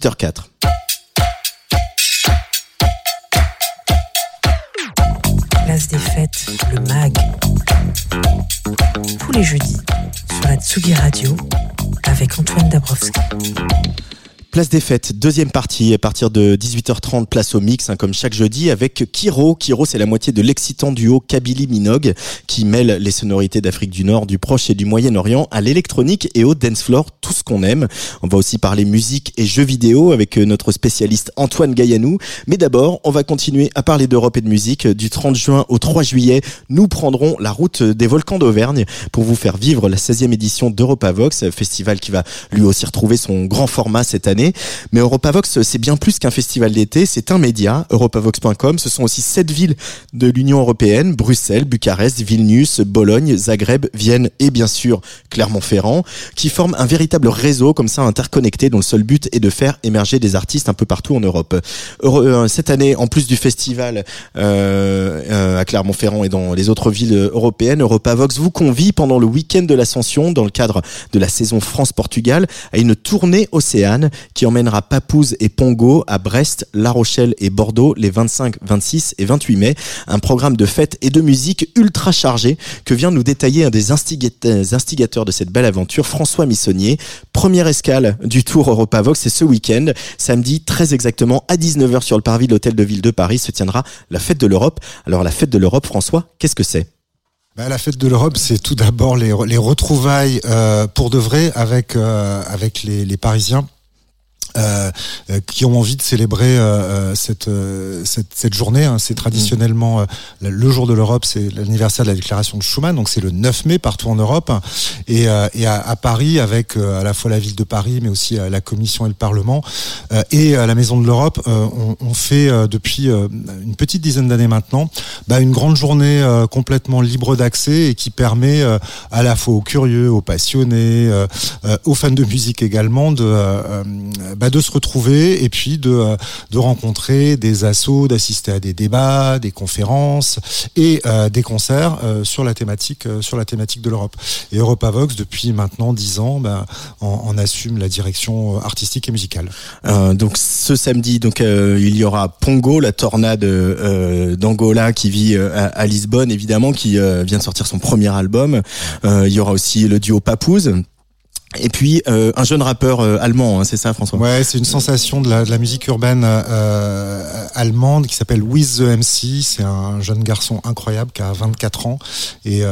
8h04. Place des fêtes, le MAG. Tous les jeudis sur la Tsugi Radio avec Antoine Dabrowski. Place des fêtes, deuxième partie, à partir de 18h30, place au mix, hein, comme chaque jeudi, avec Kiro. Kiro, c'est la moitié de l'excitant duo Kabylie Minogue, qui mêle les sonorités d'Afrique du Nord, du Proche et du Moyen-Orient à l'électronique et au dance floor, tout ce qu'on aime. On va aussi parler musique et jeux vidéo avec euh, notre spécialiste Antoine Gaillanou. Mais d'abord, on va continuer à parler d'Europe et de musique. Du 30 juin au 3 juillet, nous prendrons la route des volcans d'Auvergne pour vous faire vivre la 16e édition d'EuropaVox, festival qui va lui aussi retrouver son grand format cette année. Mais Europavox, c'est bien plus qu'un festival d'été, c'est un média, europavox.com. Ce sont aussi sept villes de l'Union européenne, Bruxelles, Bucarest, Vilnius, Bologne, Zagreb, Vienne et bien sûr Clermont-Ferrand, qui forment un véritable réseau comme ça interconnecté dont le seul but est de faire émerger des artistes un peu partout en Europe. Euh, cette année, en plus du festival euh, euh, à Clermont-Ferrand et dans les autres villes européennes, Europavox vous convie pendant le week-end de l'Ascension, dans le cadre de la saison France-Portugal, à une tournée Océane qui emmènera Papouze et Pongo à Brest, La Rochelle et Bordeaux les 25, 26 et 28 mai. Un programme de fêtes et de musique ultra chargé que vient nous détailler un des instigateurs de cette belle aventure, François Missonnier. Première escale du Tour Europavox, c'est ce week-end. Samedi, très exactement, à 19h sur le parvis de l'Hôtel de Ville de Paris se tiendra la fête de l'Europe. Alors la fête de l'Europe, François, qu'est-ce que c'est? Bah, la fête de l'Europe, c'est tout d'abord les, les, retrouvailles euh, pour de vrai avec euh, avec les, les Parisiens euh, euh, qui ont envie de célébrer euh, cette, cette, cette journée. Hein. C'est traditionnellement le jour de l'Europe, c'est l'anniversaire de la déclaration de Schuman, donc c'est le 9 mai partout en Europe. Et, et à, à, Paris, avec à la fois la ville de Paris, mais aussi la Commission et le Parlement, et à la Maison de l'Europe, on, on, fait depuis une petite dizaine d'années maintenant bah, une grande journée complètement libre d'accès et qui permet à la fois aux curieux, aux passionnés, aux fans de musique également de bah, de se retrouver et puis de, euh, de rencontrer des assos, d'assister à des débats, des conférences et euh, des concerts euh, sur la thématique sur la thématique de l'Europe. Et Europavox depuis maintenant dix ans, bah, en, assume la direction artistique et musicale. donc ce samedi, donc il y aura Pongo, la tornade d'Angola qui vit à, Lisbonne évidemment, qui vient de sortir son premier album. il y aura aussi le duo Papouze et puis euh, un jeune rappeur euh, allemand, hein, c'est ça François? Ouais, c'est une sensation de la, de la musique urbaine euh, allemande qui s'appelle With the MC. C'est un jeune garçon incroyable qui a 24 ans et, et,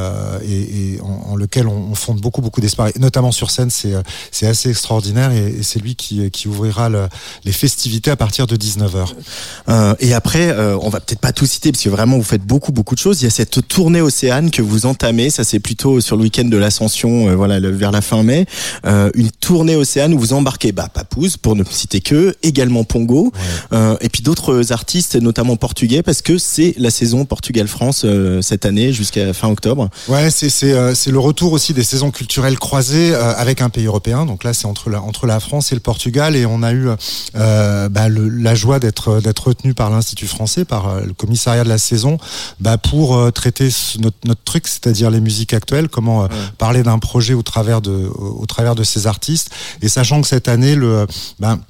et en, lequel on, on, fonde beaucoup beaucoup d'espoir. Notamment sur scène, c'est c'est assez extraordinaire et, et c'est lui qui, qui ouvrira le, les festivités à partir de 19h. et après, on va peut-être pas tout citer parce que vraiment vous faites beaucoup beaucoup de choses. Il y a cette tournée Océane que vous entamez, ça c'est plutôt sur le week-end de l'Ascension, voilà le, vers la fin mai. Euh, une tournée océane où vous embarquez bah, Papouze, pour ne citer que, également Pongo, euh, et puis d'autres artistes, notamment portugais, parce que c'est la saison Portugal-France euh, cette année jusqu'à fin octobre. Ouais, c'est c'est le retour aussi des saisons culturelles croisées avec un pays européen. Donc là, c'est entre la entre la France et le Portugal, et on a eu bah, le, la joie d'être d'être retenu par l'Institut français, par le commissariat de la saison, bah, pour traiter notre, notre truc, c'est-à-dire les musiques actuelles, comment parler d'un projet au travers de au travers de ces artistes. Et sachant que cette année, le, ben,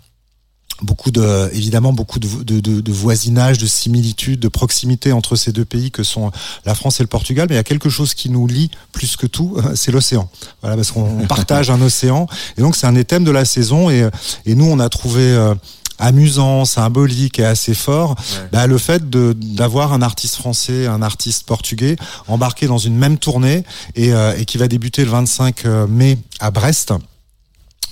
beaucoup de évidemment beaucoup de, de, voisinage, de similitude, de proximité entre ces deux pays que sont la France et le Portugal. Mais il y a quelque chose qui nous lie plus que tout, c'est l'océan. Voilà, parce qu'on partage un océan. Et donc c'est un des thèmes de la saison. Et, et nous, on a trouvé euh, amusant, symbolique et assez fort, bah, le fait d'avoir un artiste français, un artiste portugais embarqué dans une même tournée et, euh, et qui va débuter le 25 euh, mai à Brest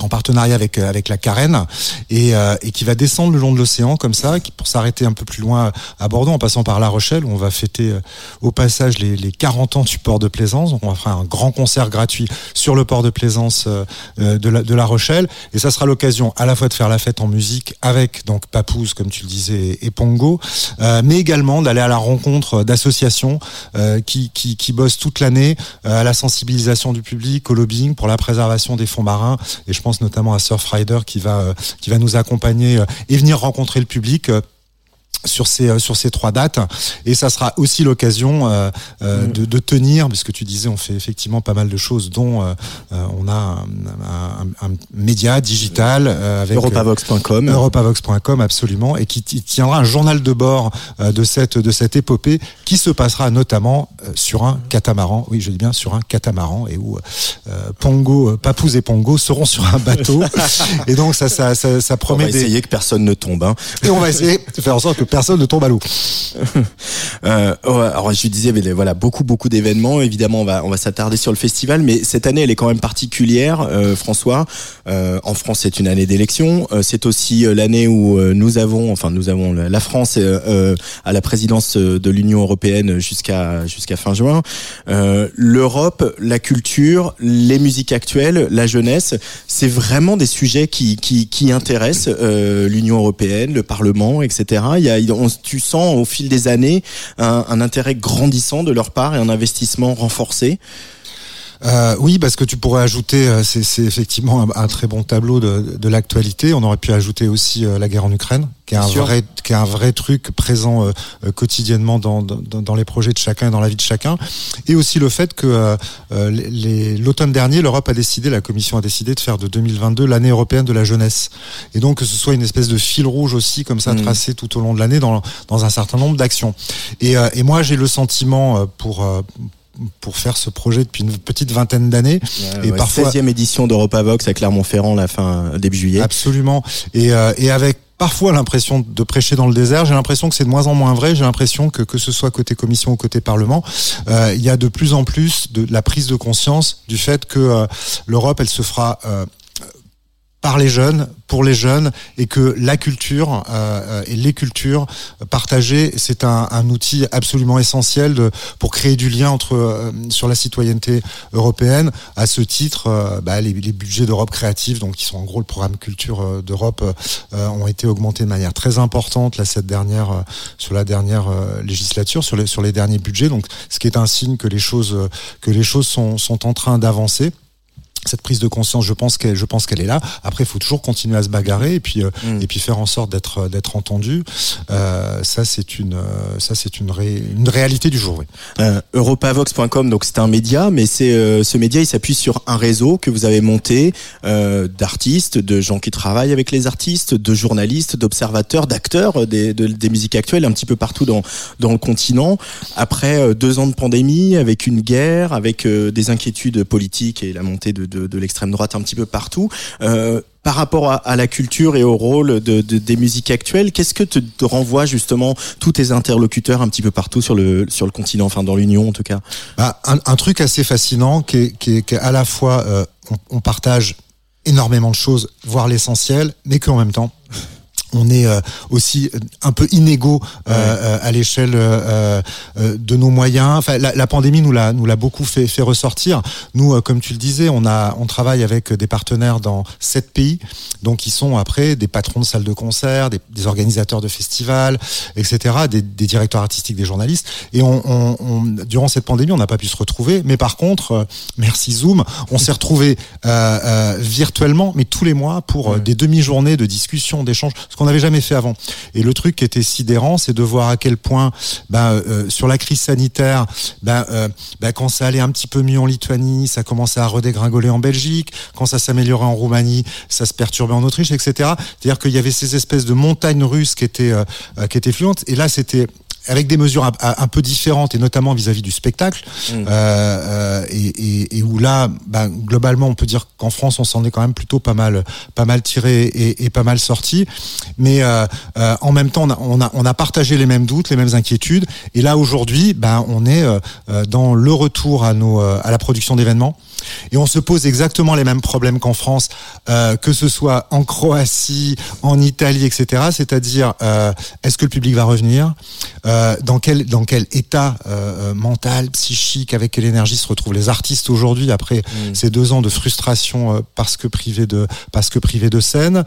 en partenariat avec euh, avec la Carène et, euh, et qui va descendre le long de l'océan comme ça pour s'arrêter un peu plus loin à Bordeaux en passant par La Rochelle où on va fêter euh, au passage les, les 40 ans du port de Plaisance. Donc on va faire un grand concert gratuit sur le port de Plaisance de, la, de La Rochelle. Et ça sera l'occasion à la fois de faire la fête en musique avec donc Papouze comme tu le disais et Pongo mais également d'aller à la rencontre d'associations qui, qui, qui bossent toute l'année à la sensibilisation du public au lobbying pour la préservation des fonds marins. Et je notamment à Surfrider qui va, euh, qui va nous accompagner euh, et venir rencontrer le public euh, sur ces euh, sur ces trois dates et ça sera aussi l'occasion euh, euh mm. de, de, tenir puisque tu disais on fait effectivement pas mal de choses dont euh, on a un, un, un, média digital avec europavox.com europavox.com absolument et qui tiendra un journal de bord de cette de cette épopée qui se passera notamment sur un catamaran oui je dis bien sur un catamaran et où Pongo Papouze et Pongo seront sur un bateau et donc ça ça ça, ça promet on va essayer que personne ne tombe hein. et on va essayer de faire en sorte que personne ne tombe à l'eau. euh, alors je disais, mais voilà, beaucoup beaucoup d'événements. Évidemment, on va on va s'attarder sur le festival, mais cette année, elle est quand même particulière, euh, François. Euh, en France, c'est une année d'élection. Euh, c'est aussi euh, l'année où euh, nous avons, enfin nous avons la France à la présidence de l'Union européenne jusqu'à jusqu'à fin juin. L'Europe, la culture, les musiques actuelles, la jeunesse, c'est vraiment des sujets qui qui, qui intéressent l'Union européenne, le Parlement, etc. tu sens au fil des années un intérêt grandissant de leur part et un investissement renforcé. Euh, oui, parce que tu pourrais ajouter, euh, c'est effectivement un, très bon tableau de, de l'actualité. On aurait pu ajouter aussi euh, la guerre en Ukraine, qui est un vrai, qui est un vrai truc présent euh, quotidiennement dans, dans, dans, les projets de chacun, dans la vie de chacun, et aussi le fait que l'automne dernier, l'Europe a décidé, la Commission a décidé de faire de 2022 l'année européenne de la jeunesse, et donc que ce soit une espèce de fil rouge aussi comme ça mmh. tracé tout au long de l'année dans, dans un certain nombre d'actions. Et, et moi, j'ai le sentiment pour pour faire ce projet depuis une petite vingtaine d'années. et parfois 16e édition d'EuropaVox à Clermont-Ferrand la fin début juillet. Absolument. Et, euh, et avec parfois l'impression de prêcher dans le désert. J'ai l'impression que c'est de moins en moins vrai. J'ai l'impression que que ce soit côté commission ou côté parlement, euh, il y a de plus en plus de, la prise de conscience du fait que euh, l'Europe, elle se fera euh, par les jeunes, pour les jeunes, et que la culture euh, et les cultures partagées, c'est un, outil absolument essentiel pour créer du lien entre euh, sur la citoyenneté européenne. À ce titre, euh, bah, les, budgets d'Europe créative, donc qui sont en gros le programme culture euh, d'Europe, ont été augmentés de manière très importante là cette dernière sur la dernière législature, sur les sur les derniers budgets. Donc, ce qui est un signe que les choses que les choses sont sont en train d'avancer cette prise de conscience, je pense qu'elle, je pense qu'elle est là. Après, il faut toujours continuer à se bagarrer et puis euh, mm. et puis faire en sorte d'être d'être entendu. Euh, ça, c'est une euh, ça c'est une une réalité du jour. Oui. Euh, Europavox.com, donc c'est un média, mais c'est euh, ce média, il s'appuie sur un réseau que vous avez monté d'artistes, de gens qui travaillent avec les artistes, de journalistes, d'observateurs, d'acteurs des de, des musiques actuelles, un petit peu partout dans dans le continent. Après deux ans de pandémie, avec une guerre, avec des inquiétudes politiques et la montée de de, l'extrême droite un petit peu partout. Euh, par rapport à, la culture et au rôle de, de des musiques actuelles, qu'est-ce que te, te, renvoie justement tous tes interlocuteurs un petit peu partout sur le sur le continent, enfin dans l'Union en tout cas? Bah, un, truc assez fascinant qui est, qui est, qui est à la fois euh, on, on partage énormément de choses, voire l'essentiel, mais qu'en même temps on est euh, aussi un peu inégaux euh, euh à l'échelle euh, de nos moyens. Enfin, la, la pandémie nous l'a nous l'a beaucoup fait, fait ressortir. Nous, comme tu le disais, on a on travaille avec des partenaires dans sept pays, donc ils sont après des patrons de salles de concert, des, des organisateurs de festivals, etc., des, des, directeurs artistiques, des journalistes. Et on, on, on durant cette pandémie, on n'a pas pu se retrouver, mais par contre, merci Zoom, on s'est retrouvé virtuellement, mais tous les mois pour des demi-journées de discussion, d'échanges qu'on n'avait jamais fait avant. Et le truc qui était sidérant, c'est de voir à quel point, ben, euh, sur la crise sanitaire, ben, euh, ben, quand ça allait un petit peu mieux en Lituanie, ça commençait à redégringoler en Belgique. Quand ça s'améliorait en Roumanie, ça se perturbait en Autriche, etc. C'est-à-dire qu'il y avait ces espèces de montagnes russes qui étaient, euh, qui étaient fluentes. Et là, c'était avec des mesures un, un, peu différentes et notamment vis-à-vis du spectacle mmh. euh, et, et, et, où là bah, globalement on peut dire qu'en France on s'en est quand même plutôt pas mal pas mal tiré et, et pas mal sorti mais euh, euh en même temps on a, on a, on a partagé les mêmes doutes les mêmes inquiétudes et là aujourd'hui bah, on est euh, euh, dans le retour à nos à la production d'événements et on se pose exactement les mêmes problèmes qu'en France, euh, que ce soit en Croatie, en Italie, etc. C'est-à-dire, euh, est-ce que le public va revenir? Euh, Dans quel dans quel état euh, mental, psychique, avec quelle énergie se retrouvent les artistes aujourd'hui après mmh. ces deux ans de frustration euh, parce que privés de parce que privés de scène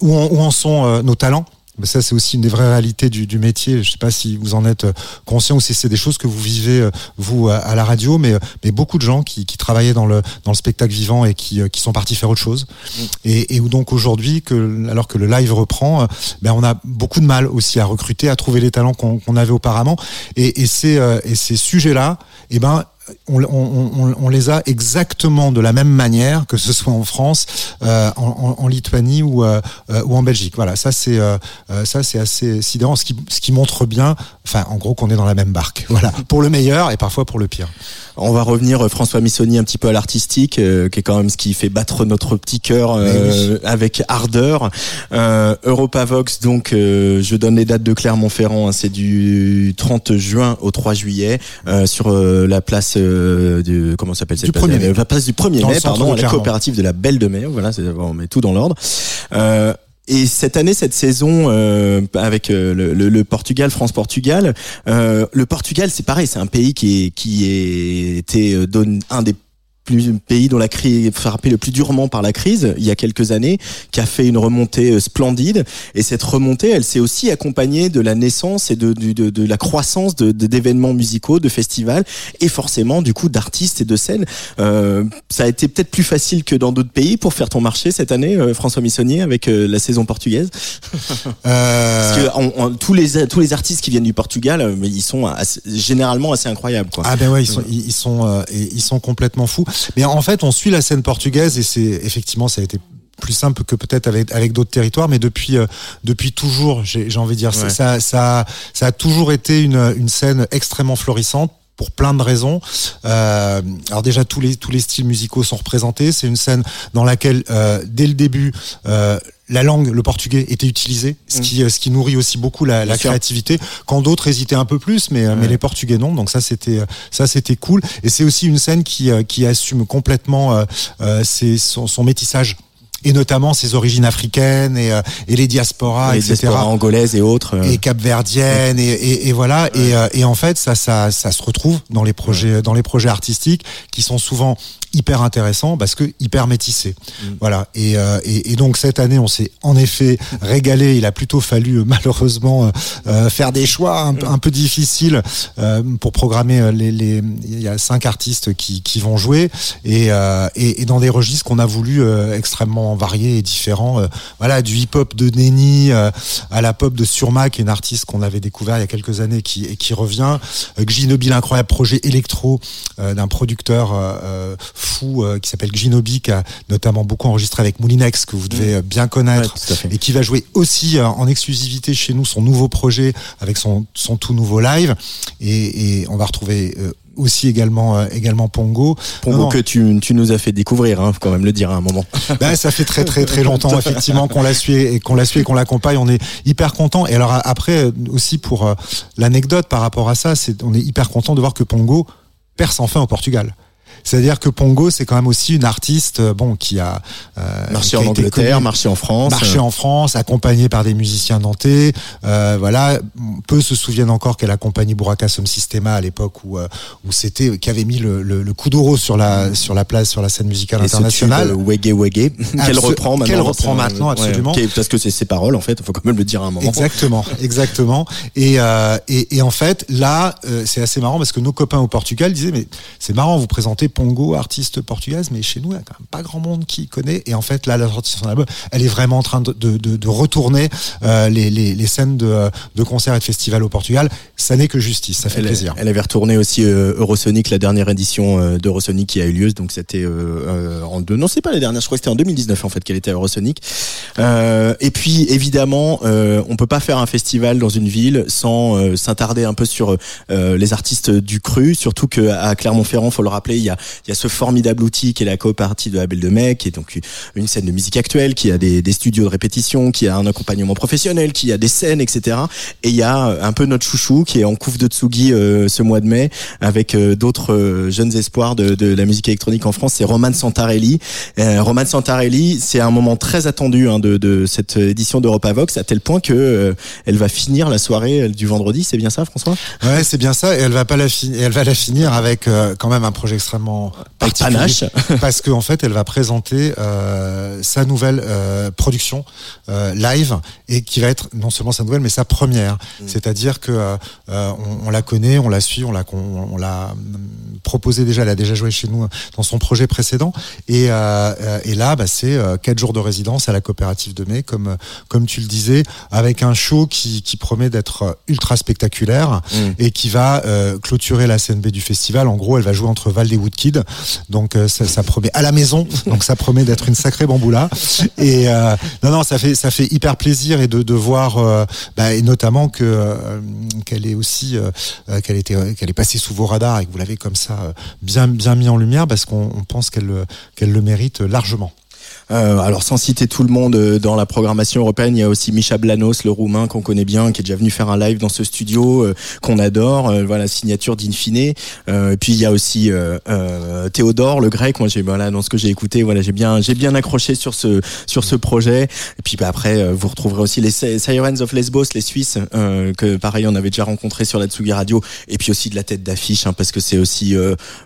Où en, où, en, sont nos talents? Mais ça, c'est aussi une des vraies réalités du, du métier. Je sais pas si vous en êtes conscient ou si c'est des choses que vous vivez vous à, la radio, mais mais beaucoup de gens qui, qui travaillaient dans le dans le spectacle vivant et qui qui sont partis faire autre chose. Mm. Et, et où donc aujourd'hui, que alors que le live reprend, ben on a beaucoup de mal aussi à recruter, à trouver les talents qu'on avait auparavant. Et, et ces et ces sujets-là, eh ben on, on, on, les a exactement de la même manière que ce soit en France, euh, en, en, Lituanie ou, euh, euh, ou en Belgique. Voilà, ça c'est euh, ça c'est assez sidérant, ce qui, ce qui montre bien, enfin en gros qu'on est dans la même barque. Voilà, pour le meilleur et parfois pour le pire. On va revenir François Missoni un petit peu à l'artistique, qui est quand même ce qui fait battre notre petit cœur avec ardeur. Europa Vox, donc je donne les dates de Clermont-Ferrand, hein, c'est du 30 juin au 3 juillet sur la place euh, du comment s'appelle cette place, mai. La place du 1er mai, pardon, la coopérative de la Belle de Mai. Voilà, on met tout dans l'ordre. Euh, et cette année, cette saison euh, avec euh, le, le, Portugal, France-Portugal, euh, le Portugal, c'est pareil, c'est un pays qui est qui est été un des plus pays dont la crise frappé le plus durement par la crise il y a quelques années, qui a fait une remontée euh, splendide. Et cette remontée, elle s'est aussi accompagnée de la naissance et de, de, de, la croissance d'événements musicaux, de festivals, et forcément du coup d'artistes et de scènes. Euh, ça a été peut-être plus facile que dans d'autres pays pour faire ton marché cette année, euh, François Missonnier, avec euh, la saison portugaise. Parce que tous les tous les artistes qui viennent du Portugal, ils sont généralement assez incroyables. Quoi. Ah ben ouais, ils sont ils sont ils sont complètement fous. Mais en fait, on suit la scène portugaise et c'est effectivement, ça a été plus simple que peut-être avec avec d'autres territoires mais depuis euh, depuis toujours j'ai envie de dire ça, ça ça ça a toujours été une une scène extrêmement florissante pour plein de raisons. Euh, alors déjà tous les tous les styles musicaux sont représentés. C'est une scène dans laquelle euh, dès le début euh, la langue, le portugais, était utilisé, ce qui, ce qui nourrit aussi beaucoup la, la créativité. Quand d'autres hésitaient un peu plus, mais, mais les portugais non. Donc ça, c'était, ça, c'était cool. Et c'est aussi une scène qui, qui assume complètement euh, ses, son, son métissage et notamment ses origines africaines et, euh, et les diasporas, les etc. diasporas angolaises et autres. Euh. Et capverdiennes et, et, et, voilà. Et, euh, et en fait, ça, ça, ça se retrouve dans les projets, dans les projets artistiques qui sont souvent hyper intéressants parce que hyper métissés. Mm. Voilà. Et, et, et, donc cette année, on s'est en effet régalé. Il a plutôt fallu malheureusement euh, faire des choix un, un peu difficiles euh, pour programmer les, les. Il y a cinq artistes qui, qui vont jouer et, et, et dans des registres qu'on a voulu extrêmement variés et différents. Euh, voilà, du hip-hop de Nenny euh, à la pop de Surma, qui est une artiste qu'on avait découvert il y a quelques années qui, et qui revient. Euh, Ginobi, l'incroyable projet électro d'un producteur fou qui s'appelle Ginobi, qui a notamment beaucoup enregistré avec Moulinex, que vous devez mm. bien connaître, et qui va jouer aussi en exclusivité chez nous son nouveau projet avec son, son tout nouveau live. Et, et on va retrouver aussi également euh, également Pongo. Pongo que tu, tu nous as fait découvrir, hein, faut quand même le dire à un moment. Ben, ça fait très très très longtemps effectivement qu'on l'a suivi et qu'on l'a et qu'on l'accompagne. On est hyper content. Et alors après aussi pour euh, l'anecdote par rapport à ça, c'est on est hyper content de voir que Pongo perce enfin au Portugal. C'est-à-dire que Pongo, c'est quand même aussi une artiste, euh, bon, qui a euh, marché en Angleterre, marché en France, marché en France, accompagnée par des musiciens nantais. Euh, voilà, peu se souviennent encore qu'elle accompagnait Buraka Som Systema à l'époque où euh, où c'était qui avait mis le, le, le coup d'euro sur la sur la place sur la scène musicale Et internationale. Wege Wege, qu'elle reprend maintenant. Qu'elle reprend maintenant, absolument. parce que c'est ses paroles en fait, il faut quand même le dire à un moment. Exactement, exactement. Et, euh, et, et en fait, là, c'est assez marrant parce que nos copains au Portugal disaient mais c'est marrant, vous présentez Pongo, artiste portugaise, mais chez nous, il n'y a quand même pas grand monde qui connaît. Et en fait, là, la sortie de son album, elle est vraiment en train de, de, de, retourner euh, les, les, les, scènes de, de concerts et de festivals au Portugal. Ça n'est que justice, ça fait plaisir. Elle avait retourné aussi euh, Eurosonic, la dernière édition euh, d'Eurosonic qui a eu lieu. Donc c'était en deux, non, c'est pas la dernière, je crois que c'était en 2019 en fait qu'elle était à Eurosonic. et puis évidemment, on peut pas faire un festival dans une ville sans s'attarder un peu sur les artistes du cru, surtout que à Clermont-Ferrand, faut le rappeler, il y a il y a ce formidable outil qui est la copartie de Abel de Mec, qui est donc une scène de musique actuelle, qui a des, des, studios de répétition, qui a un accompagnement professionnel, qui a des scènes, etc. Et il y a un peu notre chouchou qui est en couvre de Tsugi euh, ce mois de mai, avec euh, d'autres euh, jeunes espoirs de, de, la musique électronique en France, c'est Roman Santarelli. Roman Santarelli, c'est un moment très attendu hein, de, de, cette édition d'Europa Vox, à tel point que elle va finir la soirée du vendredi, c'est bien ça François? Ouais, c'est bien ça, et elle va pas la, elle va la finir avec quand même un projet extrêmement particulier panache. parce qu'en en fait, elle va présenter euh, sa nouvelle euh, production euh, live et qui va être non seulement sa nouvelle, mais sa première. C'est-à-dire que on, on la connaît, on la suit, on l'a on, on l'a hum, proposé déjà, elle a déjà joué chez nous dans son projet précédent. Et, et là, bah, c'est quatre jours de résidence à la coopérative de mai, comme comme tu le disais, avec un show qui, qui promet d'être ultra spectaculaire Mm. et qui va clôturer la scène B du festival. En gros, elle va jouer entre Val des Woodkids, donc euh, ça, promet à la maison, donc ça promet d'être une sacrée bamboula. Et euh, non, non, ça fait ça fait hyper plaisir et de, voir, euh, bah, et notamment que qu'elle est aussi qu'elle était qu'elle est passée sous vos radars et que vous l'avez comme ça bien bien mis en lumière parce qu'on on pense qu'elle le- qu'elle le mérite largement. Euh, alors sans citer tout le monde euh, dans la programmation européenne, il y a aussi Misha Blanos, le roumain qu'on connaît bien, qui est déjà venu faire un live dans ce studio euh, qu'on adore. Euh, voilà, signature d'Infine. Euh, et puis il y a aussi euh, Théodore, le grec. Moi, j'ai voilà dans ce que j'ai écouté, voilà, j'ai bien j'ai bien accroché sur ce sur ce projet. Et puis bah, après, vous retrouverez aussi les Si- Sirens of Lesbos, les Suisses, que pareil on avait déjà rencontré sur la Tsugi Radio. Et puis aussi de la tête d'affiche, hein, parce que c'est aussi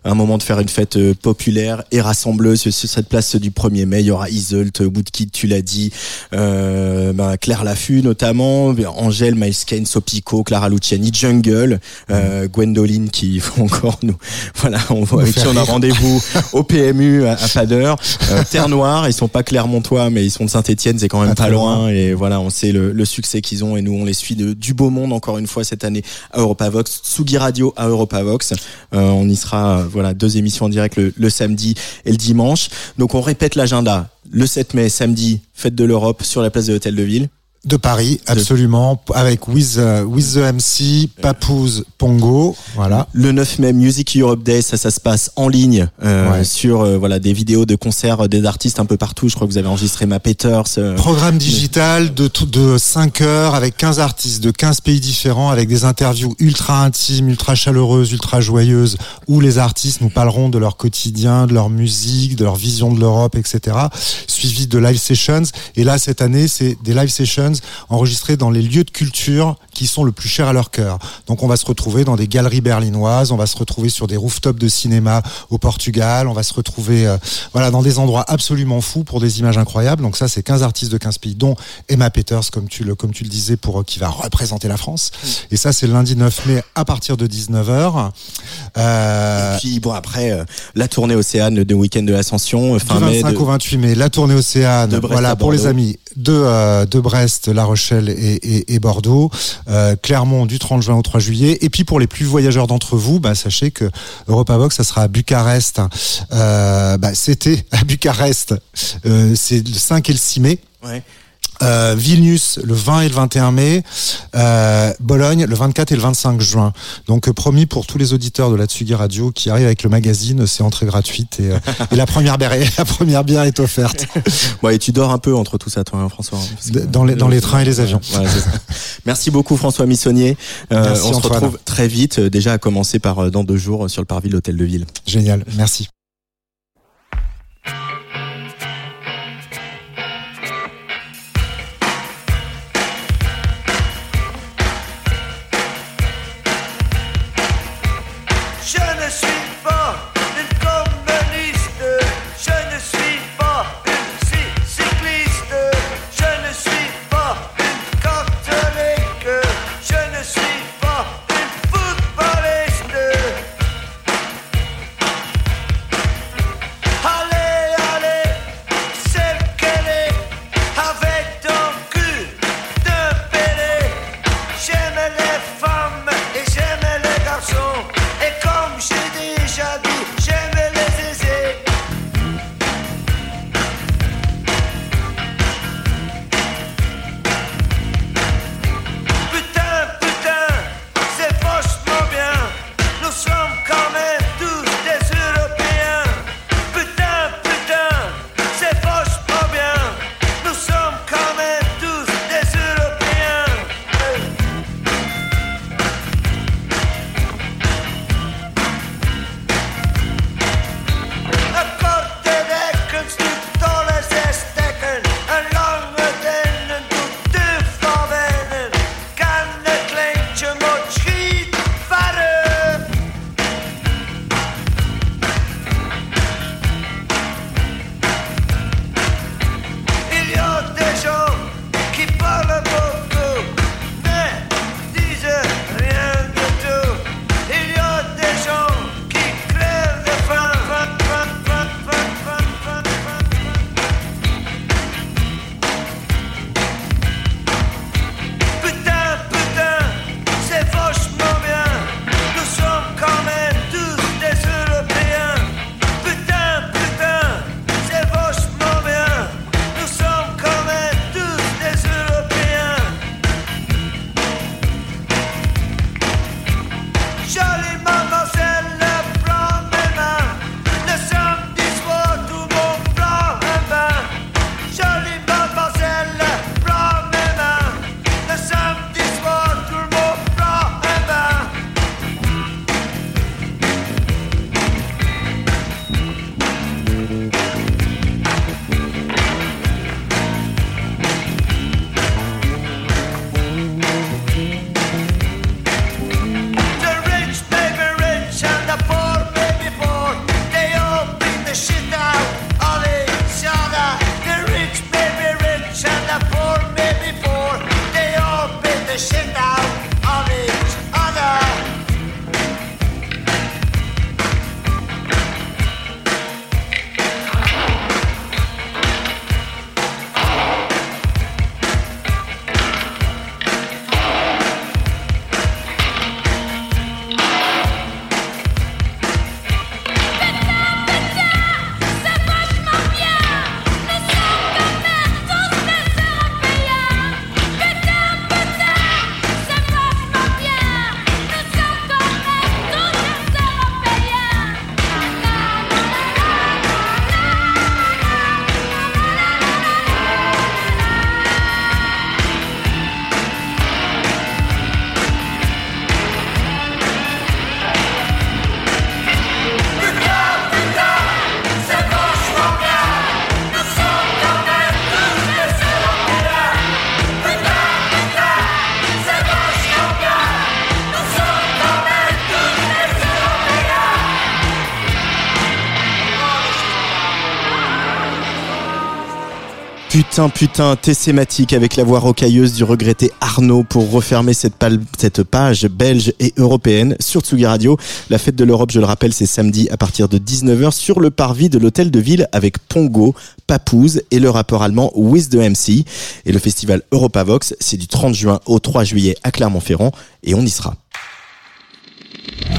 un moment de faire une fête populaire et rassembleuse sur cette place du 1er mai. Il y aura Iselt, Woodkid, tu l'as dit, euh, ben, Claire Laffut notamment, Angèle, Miles Kane, Sopico, Clara Luciani, Jungle, euh, Gwendoline qui font encore nous, voilà, on voit avec qui on a rendez-vous au PMU à, à pas d'heure. Euh, Terre Noire, ils sont pas Clermontois, mais ils sont de Saint-Etienne, c'est quand même Pas pas, loin. loin. Et voilà, on sait le, le succès qu'ils ont et nous on les suit de, du beau monde encore une fois cette année à Europavox, Sugi Radio à Europavox. Euh, on y sera, euh, voilà, deux émissions en direct le, le samedi et le dimanche. Donc on répète l'agenda. Le 7 mai, samedi, fête de l'Europe sur la place de l'Hôtel de Ville. De Paris, absolument, avec With, euh, with the MC, Papouze, Pongo, voilà. Le 9 mai, Music Europe Day, ça, ça se passe en ligne euh, Ouais. sur euh, voilà des vidéos de concerts euh, des artistes un peu partout. Je crois que vous avez enregistré Ma Peters. euh, Programme digital de, tout, de 5 heures avec 15 artistes de 15 pays différents avec des interviews ultra intimes, ultra chaleureuses, ultra joyeuses où les artistes nous parleront de leur quotidien, de leur musique, de leur vision de l'Europe, etc. Suivi de live sessions. Et là, cette année, c'est des live sessions enregistrés dans les lieux de culture qui sont le plus chers à leur cœur. Donc, on va se retrouver dans des galeries berlinoises, on va se retrouver sur des rooftops de cinéma au Portugal, on va se retrouver euh, voilà dans des endroits absolument fous pour des images incroyables. Donc ça, c'est 15 artistes de 15 pays, dont Emma Peters, comme tu le, comme tu le disais, pour euh, qui va représenter la France. Et ça, c'est le lundi 9 mai à partir de 19h. Euh, Et puis bon après la tournée Océane de week-end de l'Ascension du fin mai 25 de- au 28 mai, la tournée Océane, voilà pour les amis de, euh, de Brest, La Rochelle et, et, et Bordeaux, euh, Clermont du 30 juin au 3 juillet, et puis pour les plus voyageurs d'entre vous, bah, sachez que Europa Vox, ça sera à Bucarest. Euh, bah, C'était à Bucarest, euh, c'est le 5 et le 6 mai. Ouais. Euh, Vilnius le 20 et le 21 mai, euh, Bologne le 24 et le 25 juin. Donc euh, promis pour tous les auditeurs de la Tsugi Radio qui arrivent avec le magazine, c'est entrée gratuite et, euh, et la première bière, est- la première bière est offerte. Ouais, et tu dors un peu entre tout ça toi hein, François. hein, que- Dans les- dans les trains et les avions. Ça. Merci beaucoup François Missonnier. Euh, Merci, on se retrouve très vite déjà à commencer par dans deux jours sur le parvis de l'hôtel de ville. Génial, merci. Putain, putain, thématique avec la voix rocailleuse du regretté Arnaud pour refermer cette, cette page belge et européenne sur Tsugi Radio. La fête de l'Europe, je le rappelle, c'est samedi à partir de 19h sur le parvis de l'hôtel de ville avec Pongo, Papouze et le rappeur allemand Wiz de MC. Et le festival Europavox, c'est du 30 juin au 3 juillet à Clermont-Ferrand et on y sera.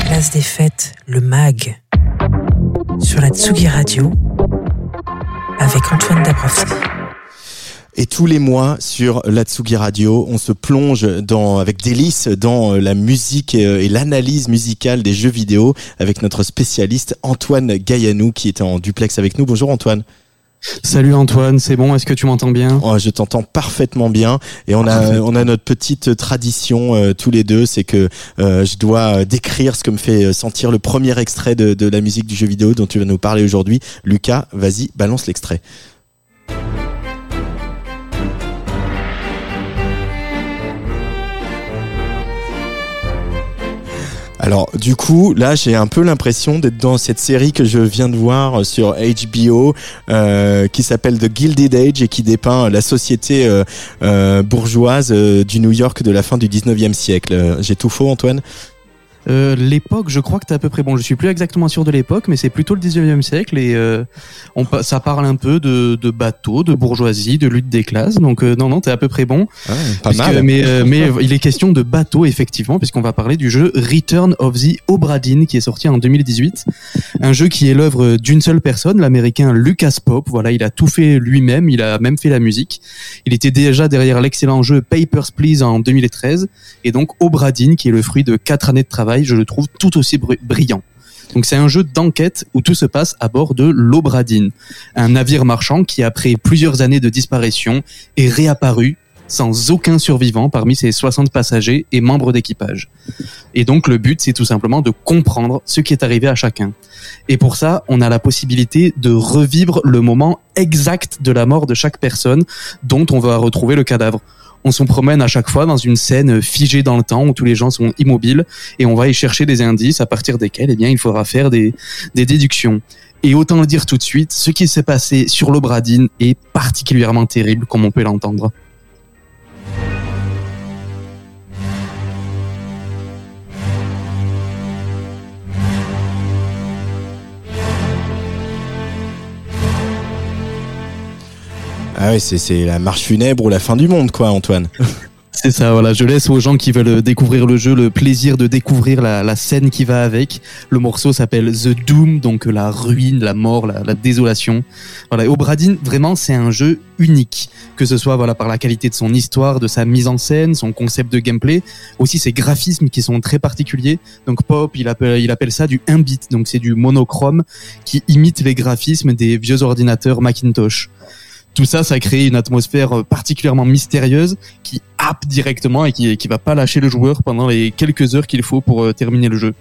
Place des fêtes, le MAG sur la Tsugi Radio avec Antoine Dabrowski. Et tous les mois sur la Tsugi Radio, on se plonge dans, avec délice dans la musique et, l'analyse musicale des jeux vidéo avec notre spécialiste Antoine Gaillanou qui est en duplex avec nous. Bonjour Antoine. Salut Antoine, c'est bon, est-ce que tu m'entends bien? Oh, Je t'entends parfaitement bien et on a on a notre petite tradition euh, tous les deux, c'est que euh, je dois décrire ce que me fait sentir le premier extrait de, de la musique du jeu vidéo dont tu vas nous parler aujourd'hui. Lucas, vas-y, balance l'extrait. Alors du coup, là, j'ai un peu l'impression d'être dans cette série que je viens de voir sur HBO, euh, qui s'appelle The Gilded Age et qui dépeint la société euh, euh, bourgeoise du New York de la fin du 19e siècle. J'ai tout faux, Antoine? Euh, l'époque, je crois que t'es à peu près bon. Je suis plus exactement sûr de l'époque, mais c'est plutôt le 19e siècle et euh, on, ça parle un peu de, de bateaux, de bourgeoisie, de lutte des classes. Donc euh, non, non, t'es à peu près bon. Ah, pas mal. Mais, mais il est question de bateaux effectivement, puisqu'on va parler du jeu Return of the Obradin qui est sorti en 2018, un jeu qui est l'œuvre d'une seule personne, l'américain Lucas Pop. Voilà, il a tout fait lui-même, il a même fait la musique. Il était déjà derrière l'excellent jeu Papers Please en 2013 et donc Obradin qui est le fruit de quatre années de travail je le trouve tout aussi brillant. Donc c'est un jeu d'enquête où tout se passe à bord de l'Obradine, un navire marchand qui après plusieurs années de disparition est réapparu sans aucun survivant parmi ses 60 passagers et membres d'équipage. Et donc le but c'est tout simplement de comprendre ce qui est arrivé à chacun. Et pour ça, on a la possibilité de revivre le moment exact de la mort de chaque personne dont on va retrouver le cadavre on s'en promène à chaque fois dans une scène figée dans le temps où tous les gens sont immobiles et on va y chercher des indices à partir desquels eh bien il faudra faire des, des déductions. Et autant le dire tout de suite, ce qui s'est passé sur l'Obradine est particulièrement terrible comme on peut l'entendre. Ah oui, c'est la marche funèbre ou la fin du monde, quoi, Antoine. C'est ça, voilà. Je laisse aux gens qui veulent découvrir le jeu le plaisir de découvrir la, la scène qui va avec. Le morceau s'appelle The Doom, donc la ruine, la mort, la, la désolation. Voilà. Et Obradin, vraiment, c'est un jeu unique. Que ce soit, voilà, par la qualité de son histoire, de sa mise en scène, son concept de gameplay, aussi ses graphismes qui sont très particuliers. Donc Pop, il appelle, il appelle ça du 1 bit. Donc c'est du monochrome qui imite les graphismes des vieux ordinateurs Macintosh tout ça, ça crée une atmosphère euh, particulièrement mystérieuse qui happe directement et qui, qui va pas lâcher le joueur pendant les quelques heures qu'il faut pour euh, terminer le jeu.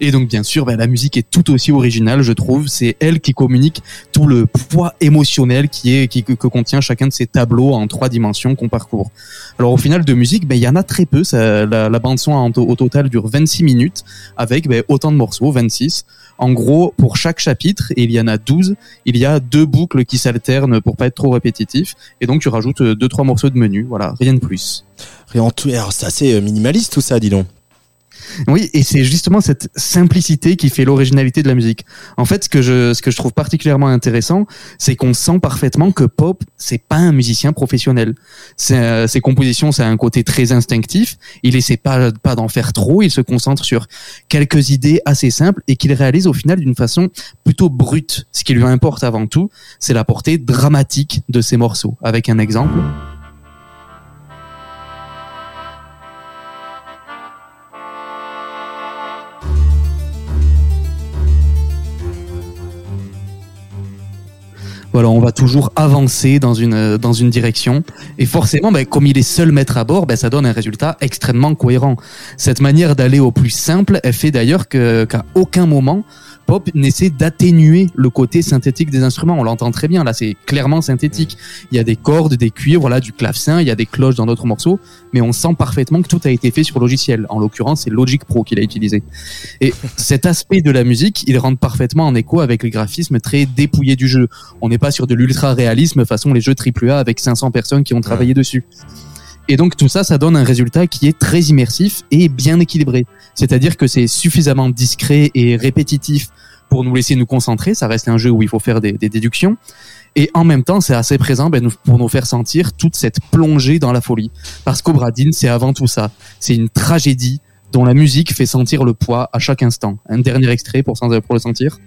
Et donc, bien sûr, ben, la musique est tout aussi originale, je trouve. C'est elle qui communique tout le poids émotionnel qui est, qui, que, contient chacun de ces tableaux en trois dimensions qu'on parcourt. Alors, au final, de musique, ben, il y en a très peu. La, bande son au total dure 26 minutes avec ben, autant de morceaux, 26. En gros, pour chaque chapitre, et il y en a 12, il y a deux boucles qui s'alternent pour pas être trop répétitif. Et donc, tu rajoutes euh, deux, trois morceaux de menu. Voilà, rien de plus. Rien tout. C'est assez euh, minimaliste tout ça, dis donc. Oui, et c'est justement cette simplicité qui fait l'originalité de la musique. En fait, ce que je, ce que je trouve particulièrement intéressant, c'est qu'on sent parfaitement que Pop, c'est pas un musicien professionnel. Euh, ses compositions, c'est un côté très instinctif. Il essaie pas, pas d'en faire trop. Il se concentre sur quelques idées assez simples et qu'il réalise au final d'une façon plutôt brute. Ce qui lui importe avant tout, c'est la portée dramatique de ses morceaux. Avec un exemple. Voilà, on va toujours avancer dans une euh, dans une direction et forcément, ben, comme il est seul maître à bord, ben, ça donne un résultat extrêmement cohérent. Cette manière d'aller au plus simple, elle fait d'ailleurs qu'à aucun moment Pop n'essaie d'atténuer le côté synthétique des instruments. On l'entend très bien. Là, c'est clairement synthétique. Il y a des cordes, des cuivres, voilà, du clavecin, il y a des cloches dans d'autres morceaux, mais on sent parfaitement que tout a été fait sur logiciel. En l'occurrence, c'est Logic Pro qu'il a utilisé. Et cet aspect de la musique, il rentre parfaitement en écho avec le graphisme très dépouillé du jeu. On n'est pas sur sur de l'ultra réalisme façon les jeux AAA avec 500 personnes qui ont travaillé dessus. Et donc tout ça, ça donne un résultat qui est très immersif et bien équilibré. C'est-à-dire que c'est suffisamment discret et répétitif pour nous laisser nous concentrer. Ça reste un jeu où il faut faire des, déductions. Et en même temps, c'est assez présent ben, pour nous faire sentir toute cette plongée dans la folie. Parce qu'Obradine, c'est avant tout ça. C'est une tragédie dont la musique fait sentir le poids à chaque instant. Un dernier extrait pour, pour le sentir.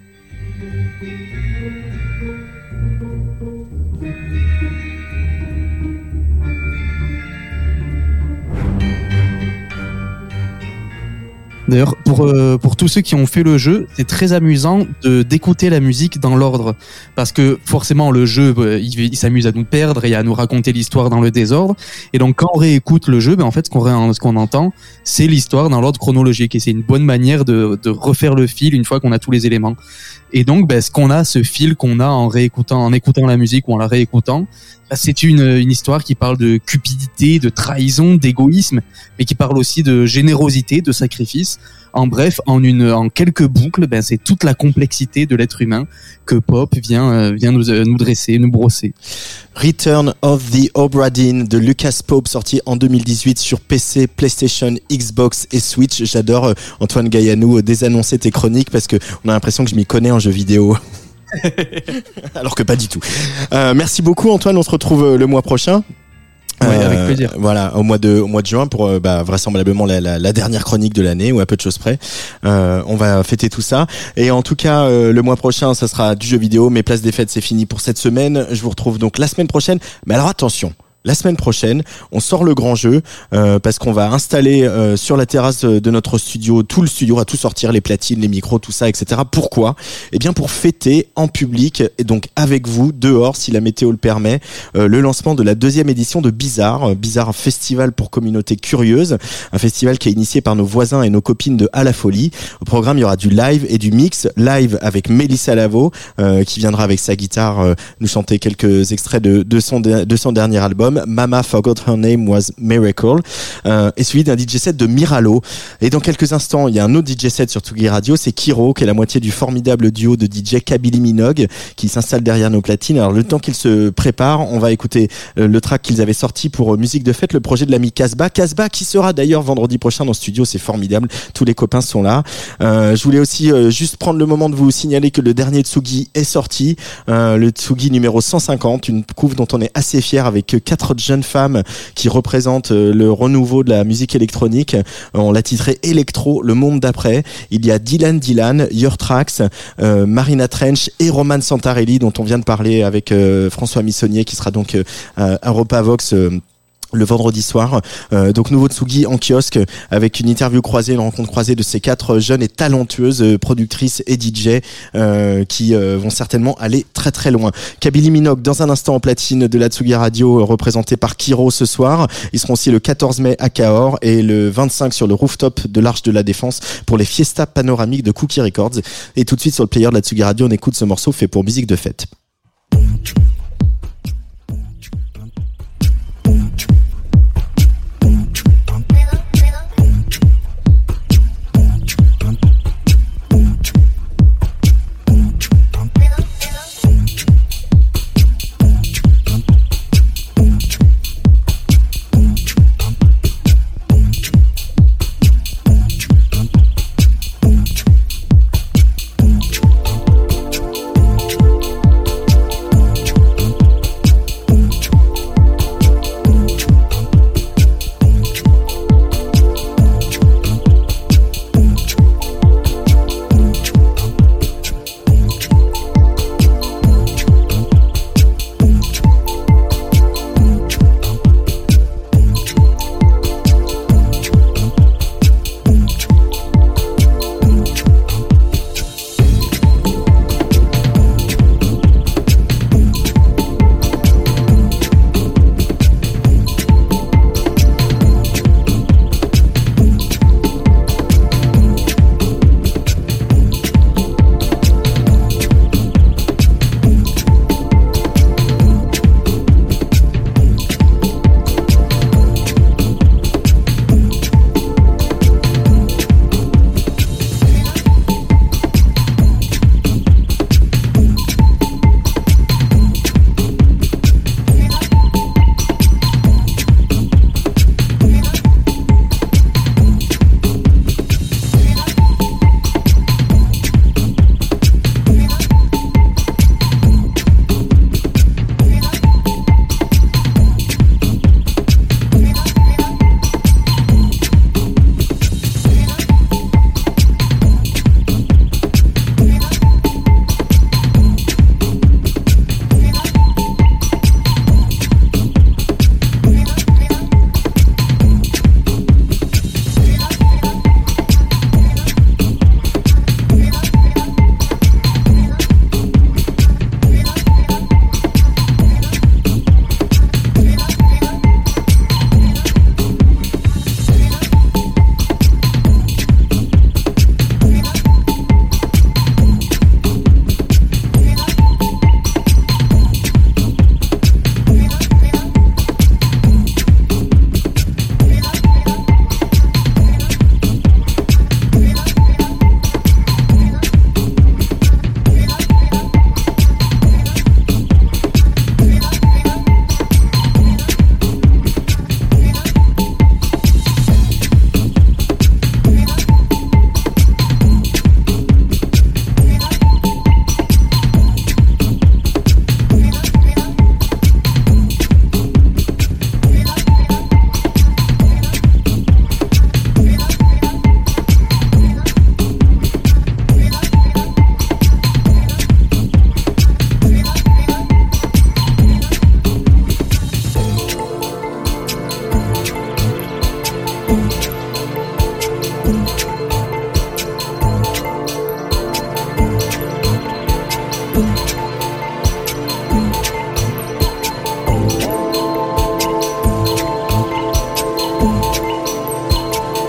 D'ailleurs, pour, euh, pour tous ceux qui ont fait le jeu, c'est très amusant de d'écouter la musique dans l'ordre. Parce que forcément, le jeu, euh, il, s'amuse à nous perdre et à nous raconter l'histoire dans le désordre. Et donc, quand on réécoute le jeu, ben, en fait, ce qu'on ce qu'on entend, c'est l'histoire dans l'ordre chronologique. Et c'est une bonne manière de, de refaire le fil une fois qu'on a tous les éléments. Et donc, ben, ce qu'on a, ce fil qu'on a en réécoutant, en écoutant la musique ou en la réécoutant, ben, c'est une, une histoire qui parle de cupidité, de trahison, d'égoïsme, mais qui parle aussi de générosité, de sacrifice. En bref, en une, en quelques boucles, ben, c'est toute la complexité de l'être humain que Pop vient, euh, vient nous, euh, nous dresser, nous brosser. Return of the Obra Dinn de Lucas Pope sorti en 2018 sur PC, PlayStation, Xbox et Switch. J'adore euh, Antoine Gaillanou euh, désannoncer tes chroniques parce que on a l'impression que je m'y connais en jeux vidéo. Alors que pas du tout. Euh, merci beaucoup Antoine, on se retrouve le mois prochain. Ouais, avec plaisir. Voilà, au mois de au mois de juin pour euh, bah, vraisemblablement la, la, la dernière chronique de l'année ou à peu de choses près. Euh, on va fêter tout ça. Et en tout cas, euh, le mois prochain, ça sera du jeu vidéo. Mes places des fêtes, c'est fini pour cette semaine. Je vous retrouve donc la semaine prochaine. Mais alors attention. La semaine prochaine, on sort le grand jeu euh, parce qu'on va installer euh, sur la terrasse de, notre studio tout le studio, va tout sortir, les platines, les micros, tout ça, etc. Pourquoi? Eh bien pour fêter en public et donc avec vous dehors, si la météo le permet, euh, le lancement de la deuxième édition de Bizarre, Bizarre festival pour communauté curieuse, un festival qui est initié par nos voisins et nos copines de À la Folie. Au programme, il y aura du live et du mix. Live avec Mélissa Lavo, qui viendra avec sa guitare nous chanter quelques extraits de son dernier album. Mama Forgot Her Name Was Miracle. Euh, et suivi d'un DJ set de Miralo. Et dans quelques instants, il y a un autre DJ set sur Tsugi Radio, c'est Kiro, qui est la moitié du formidable duo de DJ Kabylie Minogue, qui s'installe derrière nos platines. Alors le temps qu'il se prépare, on va écouter euh, le track qu'ils avaient sorti pour euh, Musique de Fête, le projet de l'ami Casbah. Casbah qui sera d'ailleurs vendredi prochain dans le studio, c'est formidable. Tous les copains sont là. Euh, je voulais aussi juste prendre le moment de vous signaler que le dernier Tsugi est sorti, le Tsugi numéro 150, une couve dont on est assez fier avec quatre jeunes femmes qui représentent euh, le renouveau de la musique électronique. Euh, on l'a titré Electro, le monde d'après. Il y a Dylan Dylan, Your Tracks, euh, Marina Trench et Roman Santarelli dont on vient de parler avec François Missonnier qui sera donc à Europa Vox le vendredi soir. Euh, donc nouveau Tsugi en kiosque avec une interview croisée, une rencontre croisée de ces quatre jeunes et talentueuses euh, productrices et DJ euh, qui euh, vont certainement aller très très loin. Kabylie Minogue dans un instant en platine de la Tsugi Radio euh, représenté par Kiro ce soir. Ils seront aussi le 14 mai à Cahors et le 25 sur le rooftop de l'Arche de la Défense pour les fiestas panoramiques de Cookie Records. Et tout de suite sur le player de la Tsugi Radio, on écoute ce morceau fait pour musique de fête.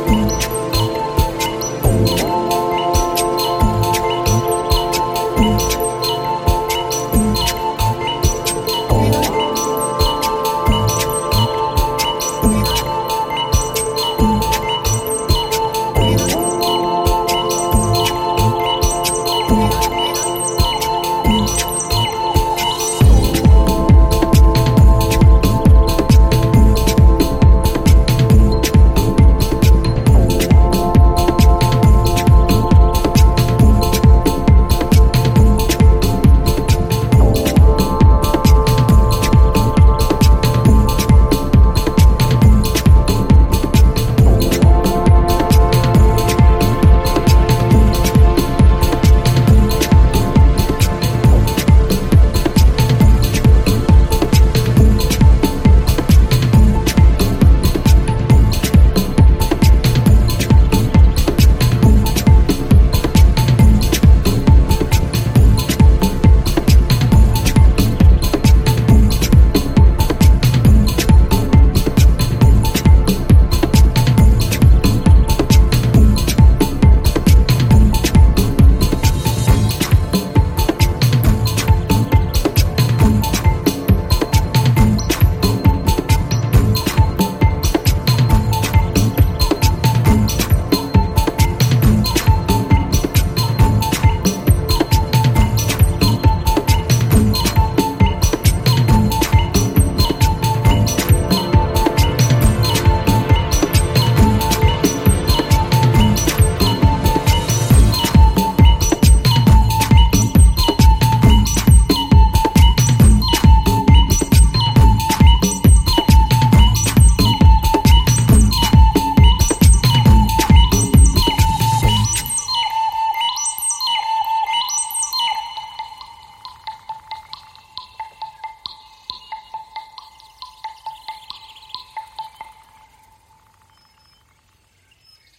嗯